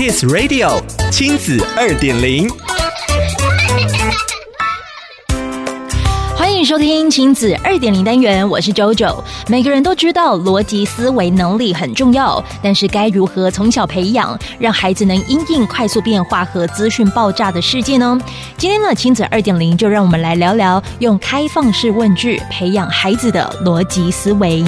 Kiss Radio 亲子二点零，欢迎收听亲子二点零单元，我是 JoJo。每个人都知道逻辑思维能力很重要，但是该如何从小培养，让孩子能因应快速变化和资讯爆炸的世界呢？今天呢，亲子二点零就让我们来聊聊用开放式问句培养孩子的逻辑思维。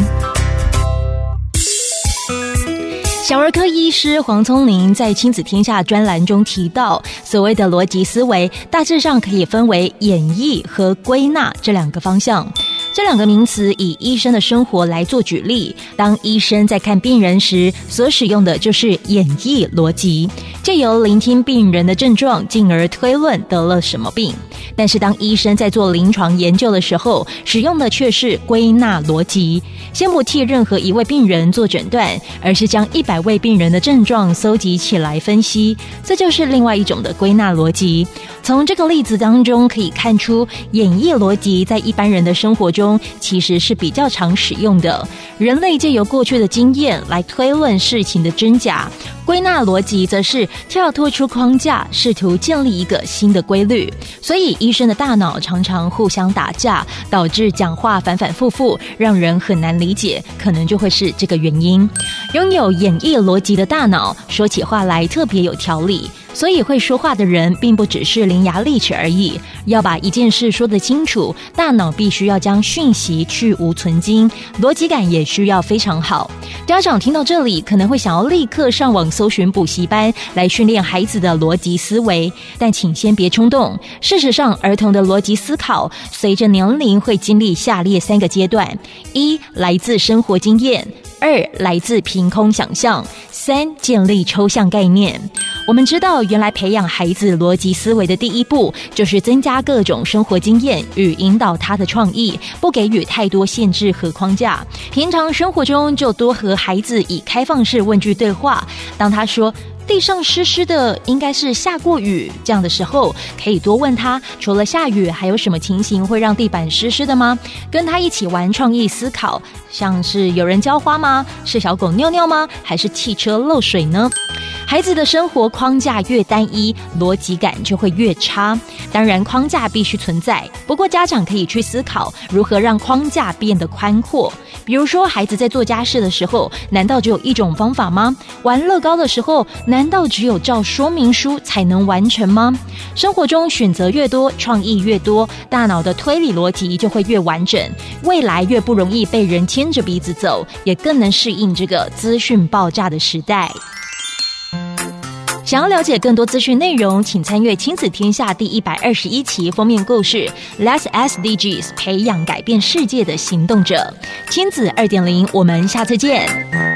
小儿科医师黄聪林在《亲子天下》专栏中提到，所谓的逻辑思维，大致上可以分为演绎和归纳这两个方向。这两个名词以医生的生活来做举例。当医生在看病人时，所使用的就是演绎逻辑，借由聆听病人的症状，进而推论得了什么病。但是当医生在做临床研究的时候，使用的却是归纳逻辑。先不替任何一位病人做诊断，而是将一百位病人的症状搜集起来分析，这就是另外一种的归纳逻辑。从这个例子当中可以看出，演绎逻辑在一般人的生活中。其实是比较常使用的。人类借由过去的经验来推论事情的真假，归纳逻辑则是跳脱出框架，试图建立一个新的规律。所以，医生的大脑常常互相打架，导致讲话反反复复，让人很难理解，可能就会是这个原因。拥有演绎逻辑的大脑，说起话来特别有条理。所以，会说话的人并不只是伶牙俐齿而已。要把一件事说得清楚，大脑必须要将讯息去芜存菁，逻辑感也需要非常好。家长听到这里，可能会想要立刻上网搜寻补习班来训练孩子的逻辑思维，但请先别冲动。事实上，儿童的逻辑思考随着年龄会经历下列三个阶段：一、来自生活经验；二、来自凭空想象；三、建立抽象概念。我们知道，原来培养孩子逻辑思维的第一步，就是增加各种生活经验与引导他的创意，不给予太多限制和框架。平常生活中，就多和孩子以开放式问句对话。当他说，地上湿湿的，应该是下过雨。这样的时候，可以多问他，除了下雨，还有什么情形会让地板湿湿的吗？跟他一起玩创意思考，像是有人浇花吗？是小狗尿尿吗？还是汽车漏水呢？孩子的生活框架越单一，逻辑感就会越差。当然，框架必须存在，不过家长可以去思考如何让框架变得宽阔。比如说，孩子在做家事的时候，难道只有一种方法吗？玩乐高的时候，难道只有照说明书才能完成吗？生活中选择越多，创意越多，大脑的推理逻辑就会越完整，未来越不容易被人牵着鼻子走，也更能适应这个资讯爆炸的时代。想要了解更多资讯内容，请参阅《亲子天下》第一百二十一期封面故事 Less SDGs 培养改变世界的行动者”。亲子二点零，我们下次见。